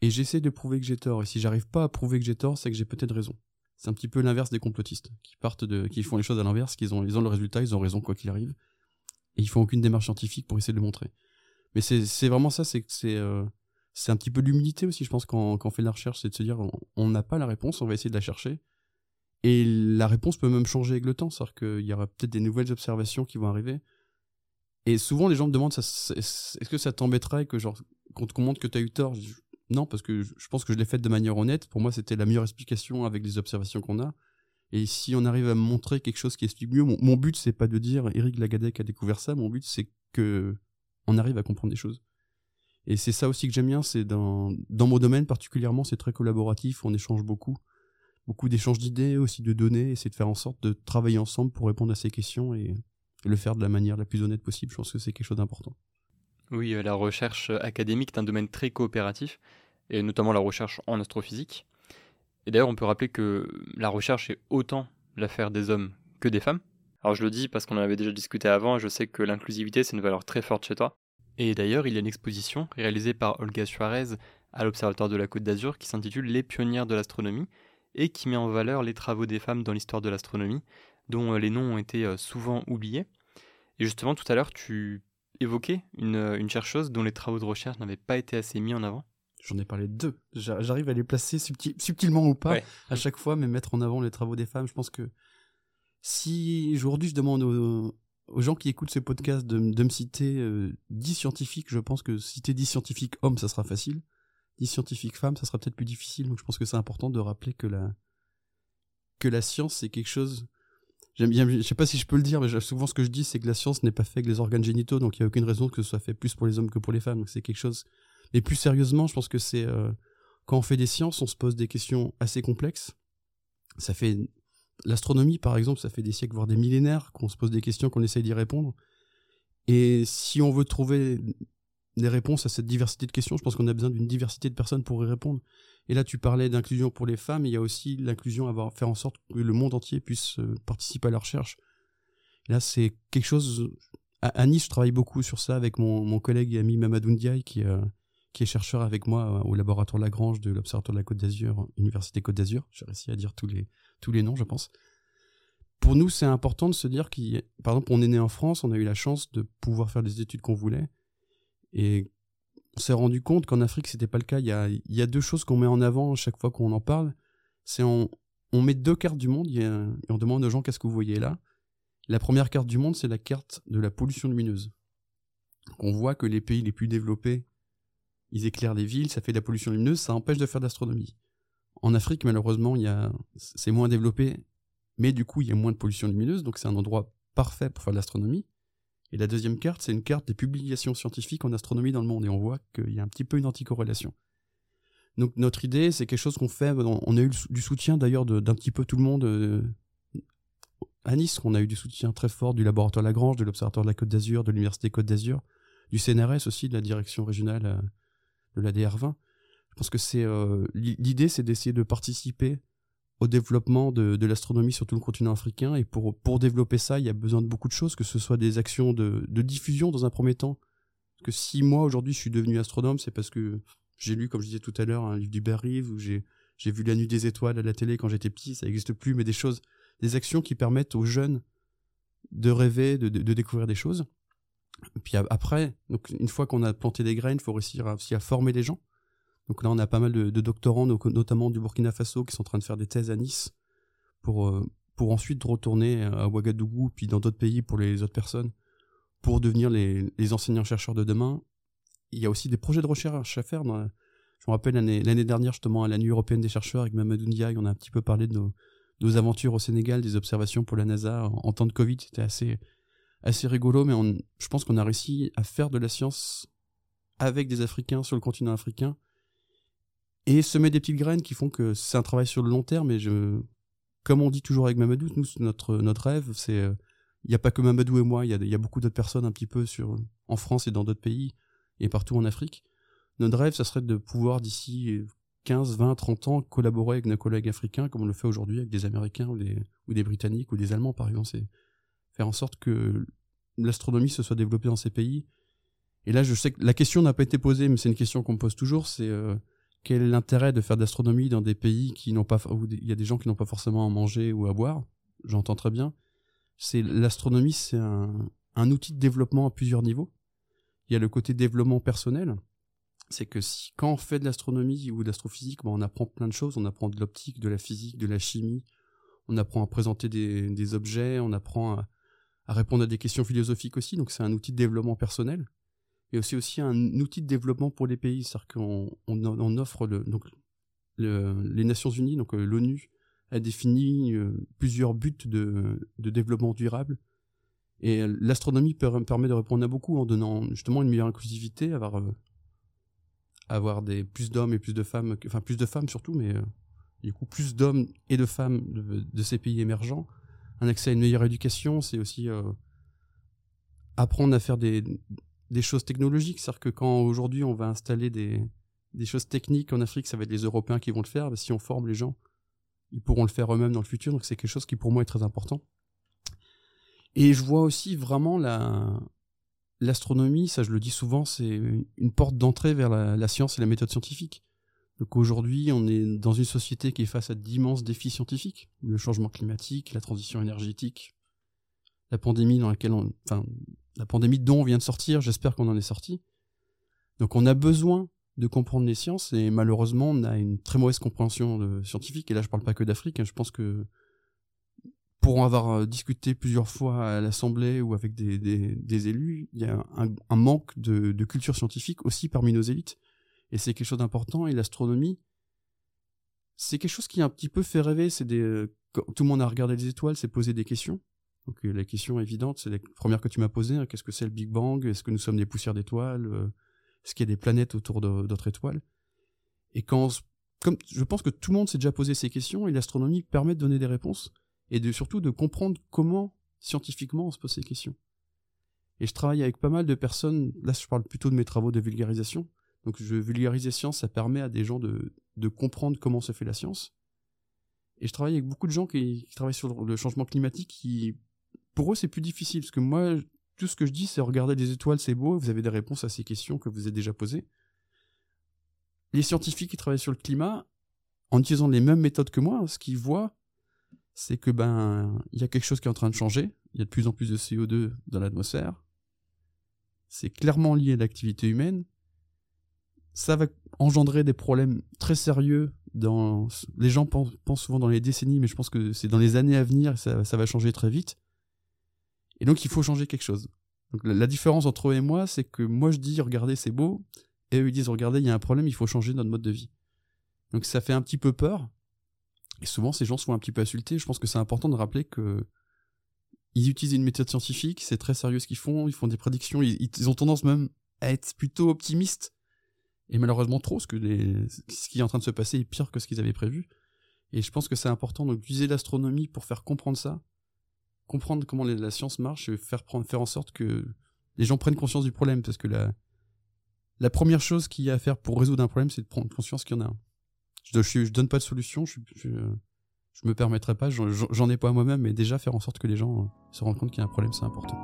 et j'essaie de prouver que j'ai tort. Et si j'arrive pas à prouver que j'ai tort, c'est que j'ai peut-être raison. C'est un petit peu l'inverse des complotistes, qui partent de, qui font les choses à l'inverse, qu'ils ont, ils ont le résultat, ils ont raison quoi qu'il arrive, et ils font aucune démarche scientifique pour essayer de le montrer. Mais c'est vraiment ça, c'est euh, c'est un petit peu l'humilité aussi, je pense, quand, quand on fait de la recherche, c'est de se dire on n'a pas la réponse, on va essayer de la chercher, et la réponse peut même changer avec le temps, c'est-à-dire qu'il y aura peut-être des nouvelles observations qui vont arriver. Et souvent, les gens me demandent est-ce que ça t'embêterait que genre qu'on te montre que tu as eu tort? Non, parce que je pense que je l'ai fait de manière honnête. Pour moi, c'était la meilleure explication avec les observations qu'on a. Et si on arrive à me montrer quelque chose qui explique mieux, mon, mon but c'est pas de dire Eric Lagadec a découvert ça. Mon but c'est que on arrive à comprendre des choses. Et c'est ça aussi que j'aime bien, c'est dans mon domaine particulièrement, c'est très collaboratif, on échange beaucoup beaucoup d'échanges d'idées, aussi de données, essayer de faire en sorte de travailler ensemble pour répondre à ces questions et, le faire de la manière la plus honnête possible. Je pense que c'est quelque chose d'important. Oui, euh, la recherche académique est un domaine très coopératif, et notamment la recherche en astrophysique. Et d'ailleurs, on peut rappeler que la recherche est autant l'affaire des hommes que des femmes. Alors je le dis parce qu'on en avait déjà discuté avant, et je sais que l'inclusivité c'est une valeur très forte chez toi. Et d'ailleurs, il y a une exposition réalisée par Olga Suarez à l'Observatoire de la Côte d'Azur qui s'intitule Les pionnières de l'astronomie, et qui met en valeur les travaux des femmes dans l'histoire de l'astronomie, dont euh, les noms ont été euh, souvent oubliés. Et justement, tout à l'heure, tu évoquais une, euh, une, chercheuse dont les travaux de recherche n'avaient pas été assez mis en avant. J'en ai parlé de deux. J'arrive à les placer subtilement ou pas à chaque fois, mais mettre en avant les travaux des femmes. Je pense que si aujourd'hui je demande aux, gens qui écoutent ce podcast de, de me citer 10 scientifiques, je pense que citer 10 scientifiques hommes, ça sera facile. 10 scientifiques femmes, ça sera peut-être plus difficile. Donc je pense que c'est important de rappeler que la, que la science, c'est quelque chose. J'aime bien, je sais pas si je peux le dire, mais souvent ce que je dis, c'est que la science n'est pas faite avec les organes génitaux, donc il n'y a aucune raison que ce soit fait plus pour les hommes que pour les femmes. C'est quelque chose. Mais plus sérieusement, je pense que c'est euh, quand on fait des sciences, on se pose des questions assez complexes. Ça fait l'astronomie, par exemple, ça fait des siècles voire des millénaires qu'on se pose des questions, qu'on essaye d'y répondre. Et si on veut trouver des réponses à cette diversité de questions. Je pense qu'on a besoin d'une diversité de personnes pour y répondre. Et là, tu parlais d'inclusion pour les femmes, il y a aussi l'inclusion à faire en sorte que le monde entier puisse euh, participer à la recherche. Là, c'est quelque chose. À, Nice, je travaille beaucoup sur ça avec mon, mon collègue et ami Mamadou Ndiaye, qui, euh, qui est chercheur avec moi euh, au laboratoire Lagrange de l'Observatoire de la Côte d'Azur, Université Côte d'Azur. J'ai réussi à dire tous les, tous les noms, je pense. Pour nous, c'est important de se dire qu'il, par exemple, on est né en France, on a eu la chance de pouvoir faire les études qu'on voulait et on s'est rendu compte qu'en Afrique, c'était pas le cas. Il y a, deux choses qu'on met en avant chaque fois qu'on en parle. C'est on, on met deux cartes du monde et on demande aux gens qu'est-ce que vous voyez là? La première carte du monde, c'est la carte de la pollution lumineuse. on voit que les pays les plus développés, ils éclairent les villes, ça fait de la pollution lumineuse, ça empêche de faire d'astronomie. En Afrique, malheureusement, il a, c'est moins développé, mais du coup, il y a moins de pollution lumineuse, donc c'est un endroit parfait pour faire de l'astronomie. Et la deuxième carte, c'est une carte des publications scientifiques en astronomie dans le monde. Et on voit qu'il y a un petit peu une anticorrélation. Donc notre idée, c'est quelque chose qu'on fait. On a eu du soutien d'ailleurs d'un petit peu tout le monde. Euh, à Nice, on a eu du soutien très fort du laboratoire Lagrange, de l'Observatoire de la Côte d'Azur, de l'Université Côte d'Azur, du CNRS aussi, de la direction régionale euh, de la DR20. Je pense que c'est euh, l'idée, c'est d'essayer de participer au développement de, l'astronomie sur tout le continent africain. Et pour, pour développer ça, il y a besoin de beaucoup de choses, que ce soit des actions de, diffusion dans un premier temps. Parce que si moi aujourd'hui je suis devenu astronome, c'est parce que j'ai lu, comme je disais tout à l'heure, un livre d'Hubert Reeve, où j'ai, vu La Nuit des Étoiles à la télé quand j'étais petit, ça n'existe plus, mais des choses, des actions qui permettent aux jeunes de rêver, de, de, découvrir des choses. Puis après, donc une fois qu'on a planté des graines, il faut réussir aussi à former les gens. Donc là, on a pas mal de, doctorants, notamment du Burkina Faso, qui sont en train de faire des thèses à Nice pour, euh, pour ensuite retourner à Ouagadougou, puis dans d'autres pays pour les autres personnes, pour devenir les, enseignants-chercheurs de demain. Il y a aussi des projets de recherche à faire. Je me rappelle l'année dernière, justement, à la Nuit européenne des chercheurs, avec Mamadou Ndiaye, on a un petit peu parlé de nos, aventures au Sénégal, des observations pour la NASA en, temps de Covid. C'était assez, assez rigolo, mais je pense qu'on a réussi à faire de la science avec des Africains sur le continent africain et semer des petites graines qui font que c'est un travail sur le long terme. Et je, comme on dit toujours avec Mamadou, nous, notre, notre rêve, c'est, euh, il n'y a pas que Mamadou et moi, il y a, y a beaucoup d'autres personnes un petit peu sur, en France et dans d'autres pays et partout en Afrique. Notre rêve, ça serait de pouvoir d'ici 15, 20, 30 ans collaborer avec nos collègues africains comme on le fait aujourd'hui avec des Américains ou des, ou des Britanniques ou des Allemands par exemple. C'est faire en sorte que l'astronomie se soit développée dans ces pays. Et là, je sais que la question n'a pas été posée, mais c'est une question qu'on me pose toujours, c'est euh, quel est l'intérêt de faire de l'astronomie dans des pays qui n'ont pas, où il y a des gens qui n'ont pas forcément à manger ou à boire? J'entends très bien. C'est l'astronomie, c'est un, outil de développement à plusieurs niveaux. Il y a le côté développement personnel, c'est que si quand on fait de l'astronomie ou de l'astrophysique, ben, on apprend plein de choses, on apprend de l'optique, de la physique, de la chimie, on apprend à présenter des, objets, on apprend à, répondre à des questions philosophiques aussi, donc c'est un outil de développement personnel, et aussi aussi un outil de développement pour les pays, c'est-à-dire qu'on on, offre le, donc le, les Nations Unies, donc euh, l'ONU a défini euh, plusieurs buts de, de développement durable, et l'astronomie permet de répondre à beaucoup en donnant justement une meilleure inclusivité, avoir euh, avoir des plus d'hommes et plus de femmes, enfin plus de femmes surtout, mais euh, du coup plus d'hommes et de femmes de, ces pays émergents. Un accès à une meilleure éducation, c'est aussi euh, apprendre à faire des, des choses technologiques. C'est-à-dire que quand aujourd'hui on va installer des, des choses techniques en Afrique, ça va être les Européens qui vont le faire. si on forme les gens, ils pourront le faire eux-mêmes dans le futur. Donc c'est quelque chose qui pour moi est très important. Et je vois aussi vraiment la, l'astronomie, ça je le dis souvent, c'est une porte d'entrée vers la, science et la méthode scientifique. Donc aujourd'hui, on est dans une société qui est face à d'immenses défis scientifiques, le changement climatique, la transition énergétique, la pandémie dans laquelle on, la pandémie dont on vient de sortir, j'espère qu'on en est sorti. Donc on a besoin de comprendre les sciences et malheureusement on a une très mauvaise compréhension de scientifique et là je parle pas que d'Afrique, hein. je pense que pour en avoir euh, discuté plusieurs fois à l'Assemblée ou avec des, élus, il y a un, manque de, culture scientifique aussi parmi nos élites. Et c'est quelque chose d'important. Et l'astronomie, c'est quelque chose qui a un petit peu fait rêver. C'est euh, tout le monde a regardé les étoiles, s'est posé des questions. Donc euh, la question évidente, c'est la première que tu m'as posée. Hein. Qu'est-ce que c'est le Big Bang? Est-ce que nous sommes des poussières d'étoiles? Est-ce qu'il y a des planètes autour d'autres étoiles? Et quand, comme je pense que tout le monde s'est déjà posé ces questions, et l'astronomie permet de donner des réponses et de surtout de comprendre comment scientifiquement on se pose ces questions. Et je travaille avec pas mal de personnes, là je parle plutôt de mes travaux de vulgarisation, donc je vulgarise les sciences, ça permet à des gens de, de comprendre comment se fait la science. Et je travaille avec beaucoup de gens qui, travaillent sur le changement climatique, qui pour eux c'est plus difficile, parce que moi tout ce que je dis c'est regarder les étoiles c'est beau, vous avez des réponses à ces questions que vous avez déjà posées. Les scientifiques qui travaillent sur le climat, en utilisant les mêmes méthodes que moi, ce qu'ils voient, c'est que ben il y a quelque chose qui est en train de changer. Il y a de plus en plus de CO2 dans l'atmosphère. C'est clairement lié à l'activité humaine. Ça va engendrer des problèmes très sérieux dans. Les gens pensent, souvent dans les décennies, mais je pense que c'est dans les années à venir. Ça, ça va changer très vite. Et donc il faut changer quelque chose. La, différence entre eux et moi, c'est que moi je dis regardez c'est beau, et eux ils disent regardez il y a un problème, il faut changer notre mode de vie. Donc ça fait un petit peu peur, et souvent, ces gens se font un petit peu insulter. Je pense que c'est important de rappeler que ils utilisent une méthode scientifique, c'est très sérieux ce qu'ils font, ils font des prédictions, ils, ont tendance même à être plutôt optimistes. Et malheureusement trop, ce, que ce qui est en train de se passer est pire que ce qu'ils avaient prévu. Et je pense que c'est important d'utiliser l'astronomie pour faire comprendre ça, comprendre comment la science marche et faire, prendre, faire en sorte que les gens prennent conscience du problème. Parce que la, la première chose qu'il y a à faire pour résoudre un problème, c'est de prendre conscience qu'il y en a un. Je, je, donne pas de solution, je, je, je me permettrai pas, j'en ai pas moi-même, mais déjà faire en sorte que les gens euh, se rendent compte qu'il y a un problème, c'est important.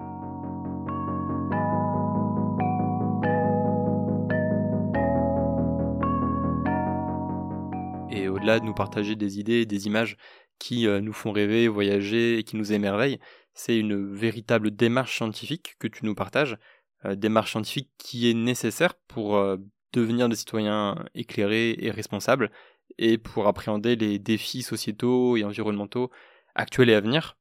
Et au-delà de nous partager des idées, des images qui euh, nous font rêver, voyager et qui nous émerveillent, c'est une véritable démarche scientifique que tu nous partages, euh, démarche scientifique qui est nécessaire pour devenir des citoyens éclairés et responsables, et pour appréhender les défis sociétaux et environnementaux actuels et à venir.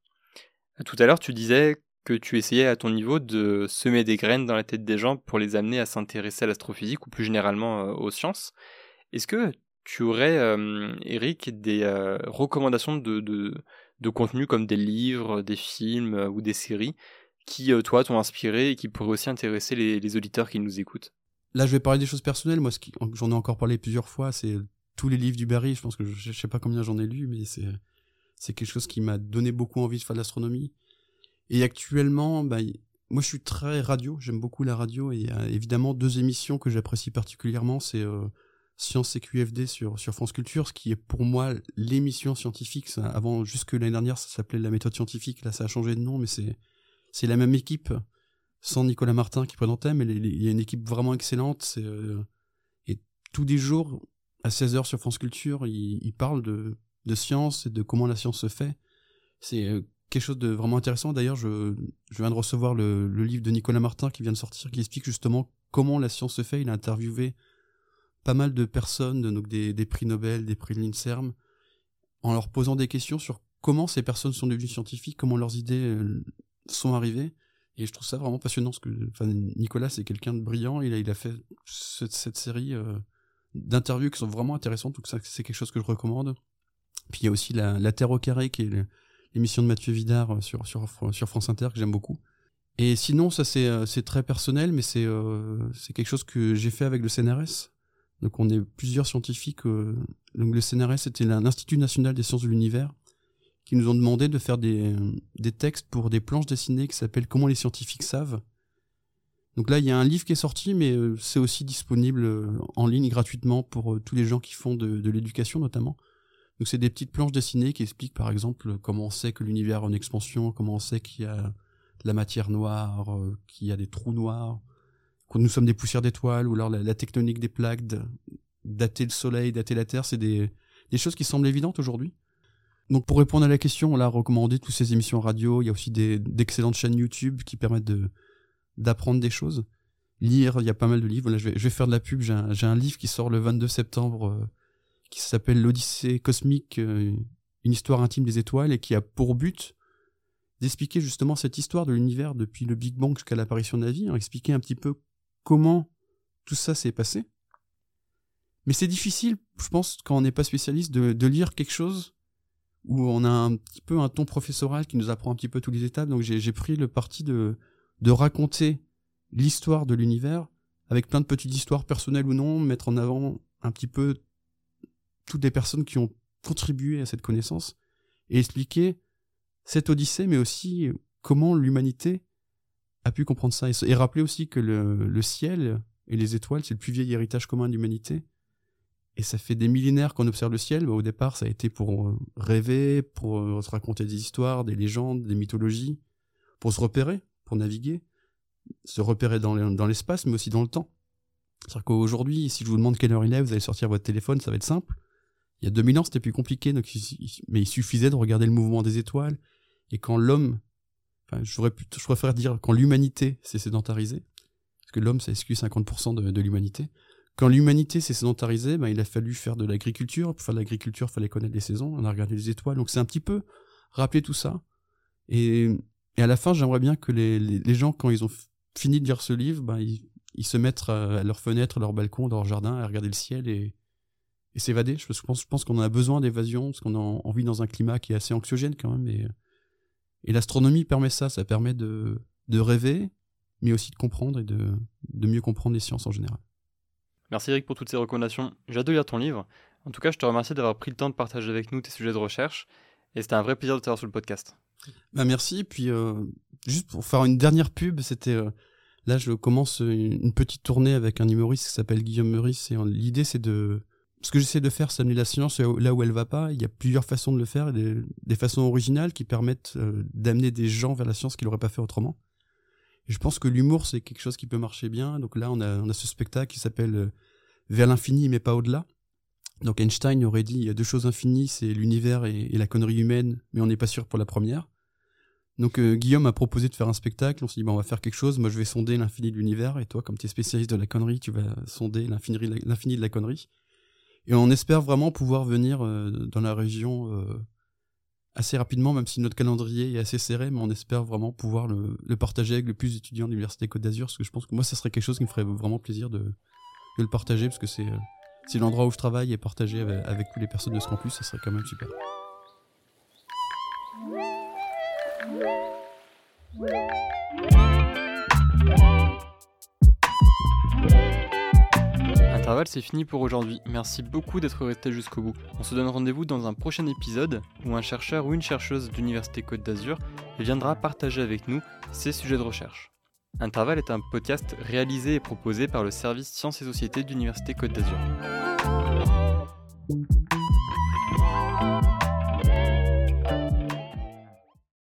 Tout à l'heure, tu disais que tu essayais à ton niveau de semer des graines dans la tête des gens pour les amener à s'intéresser à l'astrophysique ou plus généralement aux sciences. Est-ce que tu aurais, Eric, des recommandations de, de, contenu comme des livres, des films ou des séries qui, toi, t'ont inspiré et qui pourraient aussi intéresser les, auditeurs qui nous écoutent? Là, je vais parler des choses personnelles. Moi, j'en ai encore parlé plusieurs fois, c'est tous les livres du Barry. Je pense que je, ne sais pas combien j'en ai lu, mais c'est quelque chose qui m'a donné beaucoup envie de faire de l'astronomie. Et actuellement, bah, moi, je suis très radio. J'aime beaucoup la radio et a évidemment deux émissions que j'apprécie particulièrement. C'est Science et QFD sur, sur France Culture, ce qui est pour moi l'émission scientifique. avant, jusque l'année dernière, ça s'appelait la méthode scientifique. Là, ça a changé de nom, mais c'est, c'est la même équipe, sans Nicolas Martin qui présentait, mais il y a une équipe vraiment excellente. Euh, et tous les jours, à 16h sur France Culture, ils, parlent de, de science et de comment la science se fait. C'est euh, quelque chose de vraiment intéressant. D'ailleurs, je, je viens de recevoir le, le livre de Nicolas Martin qui vient de sortir, qui explique justement comment la science se fait. Il a interviewé pas mal de personnes, donc des, prix Nobel, des prix de l'INSERM, en leur posant des questions sur comment ces personnes sont devenues scientifiques, comment leurs idées euh, sont arrivées. Et je trouve ça vraiment passionnant, parce que enfin, Nicolas, c'est quelqu'un de brillant, il a, il a fait cette, cette série euh, d'interviews qui sont vraiment intéressantes, donc c'est quelque chose que je recommande. Puis il y a aussi la, la Terre au carré, qui est l'émission de Mathieu Vidard euh, sur, sur, sur France Inter, que j'aime beaucoup. Et sinon, ça c'est très personnel, mais c'est c'est quelque chose que j'ai fait avec le CNRS. Donc on est plusieurs scientifiques. Euh, donc le CNRS, c'était l'Institut national des sciences de l'univers, qui nous ont demandé de faire des, des textes pour des planches dessinées qui s'appellent Comment les scientifiques savent. Donc là, il y a un livre qui est sorti, mais euh, c'est aussi disponible euh, en ligne gratuitement pour tous les gens qui font de, de l'éducation notamment. Donc c'est des petites planches dessinées qui expliquent par exemple comment on sait que l'univers est en expansion, comment on sait qu'il y a de la matière noire, qu'il y a des trous noirs, quand nous sommes des poussières d'étoiles, ou alors la, tectonique des plaques, dater le Soleil, dater la Terre, c'est des, choses qui semblent évidentes aujourd'hui. Donc pour répondre à la question, on l'a recommandé toutes ces émissions radio, il y a aussi d'excellentes chaînes YouTube qui permettent d'apprendre des choses. Lire, il y a pas mal de livres. Là, je vais, faire de la pub, j'ai un, livre qui sort le 22 septembre euh, qui s'appelle L'Odyssée cosmique, euh, une histoire intime des étoiles, et qui a pour but d'expliquer justement cette histoire de l'univers depuis le Big Bang jusqu'à l'apparition de la vie, expliquer un petit peu comment tout ça s'est passé. Mais c'est difficile, je pense, quand on n'est pas spécialiste, de, lire quelque chose où on a un petit peu un ton professoral qui nous apprend un petit peu toutes les étapes. Donc j'ai pris le parti de, de raconter l'histoire de l'univers avec plein de petites histoires personnelles ou non, mettre en avant un petit peu toutes les personnes qui ont contribué à cette connaissance et expliquer cette odyssée, mais aussi comment l'humanité a pu comprendre ça et, rappeler aussi que le, ciel et les étoiles, c'est le plus vieil héritage commun de l'humanité. Et ça fait des millénaires qu'on observe le ciel. Au départ, ça a été pour euh, rêver, pour euh, se raconter des histoires, des légendes, des mythologies, pour se repérer, pour naviguer, se repérer dans l'espace, mais aussi dans le temps. C'est-à-dire qu'aujourd'hui, si je vous demande quelle heure il est, vous allez sortir votre téléphone, ça va être simple. Il y a 2000 ans, c'était plus compliqué, mais il suffisait de regarder le mouvement des étoiles. Et quand l'homme je préfère dire quand l'humanité s'est sédentarisée, parce que l'homme, ça exclut 50% de, l'humanité. Quand l'humanité s'est sédentarisée, ben, il a fallu faire de l'agriculture. Pour faire de l'agriculture, il fallait connaître les saisons. On a regardé les étoiles. Donc c'est un petit peu rappeler tout ça. Et, à la fin, j'aimerais bien que les, gens, quand ils ont fini de lire ce livre, ben, ils, se mettent à, leur fenêtre, à leur balcon, dans leur jardin, à regarder le ciel et, s'évader. Je pense, je pense qu'on a besoin d'évasion, parce qu'on a envie dans un climat qui est assez anxiogène quand même. Et l'astronomie permet ça, ça permet de, de rêver, mais aussi de comprendre et de, de mieux comprendre les sciences en général. Merci Eric pour toutes ces recommandations. J'ai hâte de lire ton livre. En tout cas, je te remercie d'avoir pris le temps de partager avec nous tes sujets de recherche. Et c'était un vrai plaisir de t'avoir sur le podcast. Bah merci. Puis euh, juste pour faire une dernière pub, c'était euh, là je commence une petite tournée avec un humoriste qui s'appelle Guillaume Meurice. Et l'idée c'est de ce que j'essaie de faire, c'est amener la science là où elle va pas. Il y a plusieurs façons de le faire, des, façons originales qui permettent euh, d'amener des gens vers la science qui l'auraient pas fait autrement. Je pense que l'humour, c'est quelque chose qui peut marcher bien. Donc là, on a, ce spectacle qui s'appelle euh, Vers l'infini, mais pas au-delà. Donc Einstein aurait dit il y a deux choses infinies, c'est l'univers et, la connerie humaine, mais on n'est pas sûr pour la première. Donc euh, Guillaume a proposé de faire un spectacle, on s'est dit on va faire quelque chose, moi je vais sonder l'infini de l'univers, et toi comme tu es spécialiste de la connerie, tu vas sonder l'infini de la connerie. Et on espère vraiment pouvoir venir euh, dans la région euh, assez rapidement, même si notre calendrier est assez serré, mais on espère vraiment pouvoir le, partager avec le plus d'étudiants de l'Université Côte d'Azur, parce que je pense que moi, ça serait quelque chose qui me ferait vraiment plaisir de, le partager, parce que c'est si l'endroit où je travaille est partagé avec, avec toutes les personnes de ce campus, ça serait quand même super. Intervalle, c'est fini pour aujourd'hui. Merci beaucoup d'être resté jusqu'au bout. On se donne rendez-vous dans un prochain épisode où un chercheur ou une chercheuse de l'Université Côte d'Azur viendra partager avec nous ses sujets de recherche. Intervalle est un podcast réalisé et proposé par le service Sciences et Sociétés de l'Université Côte d'Azur.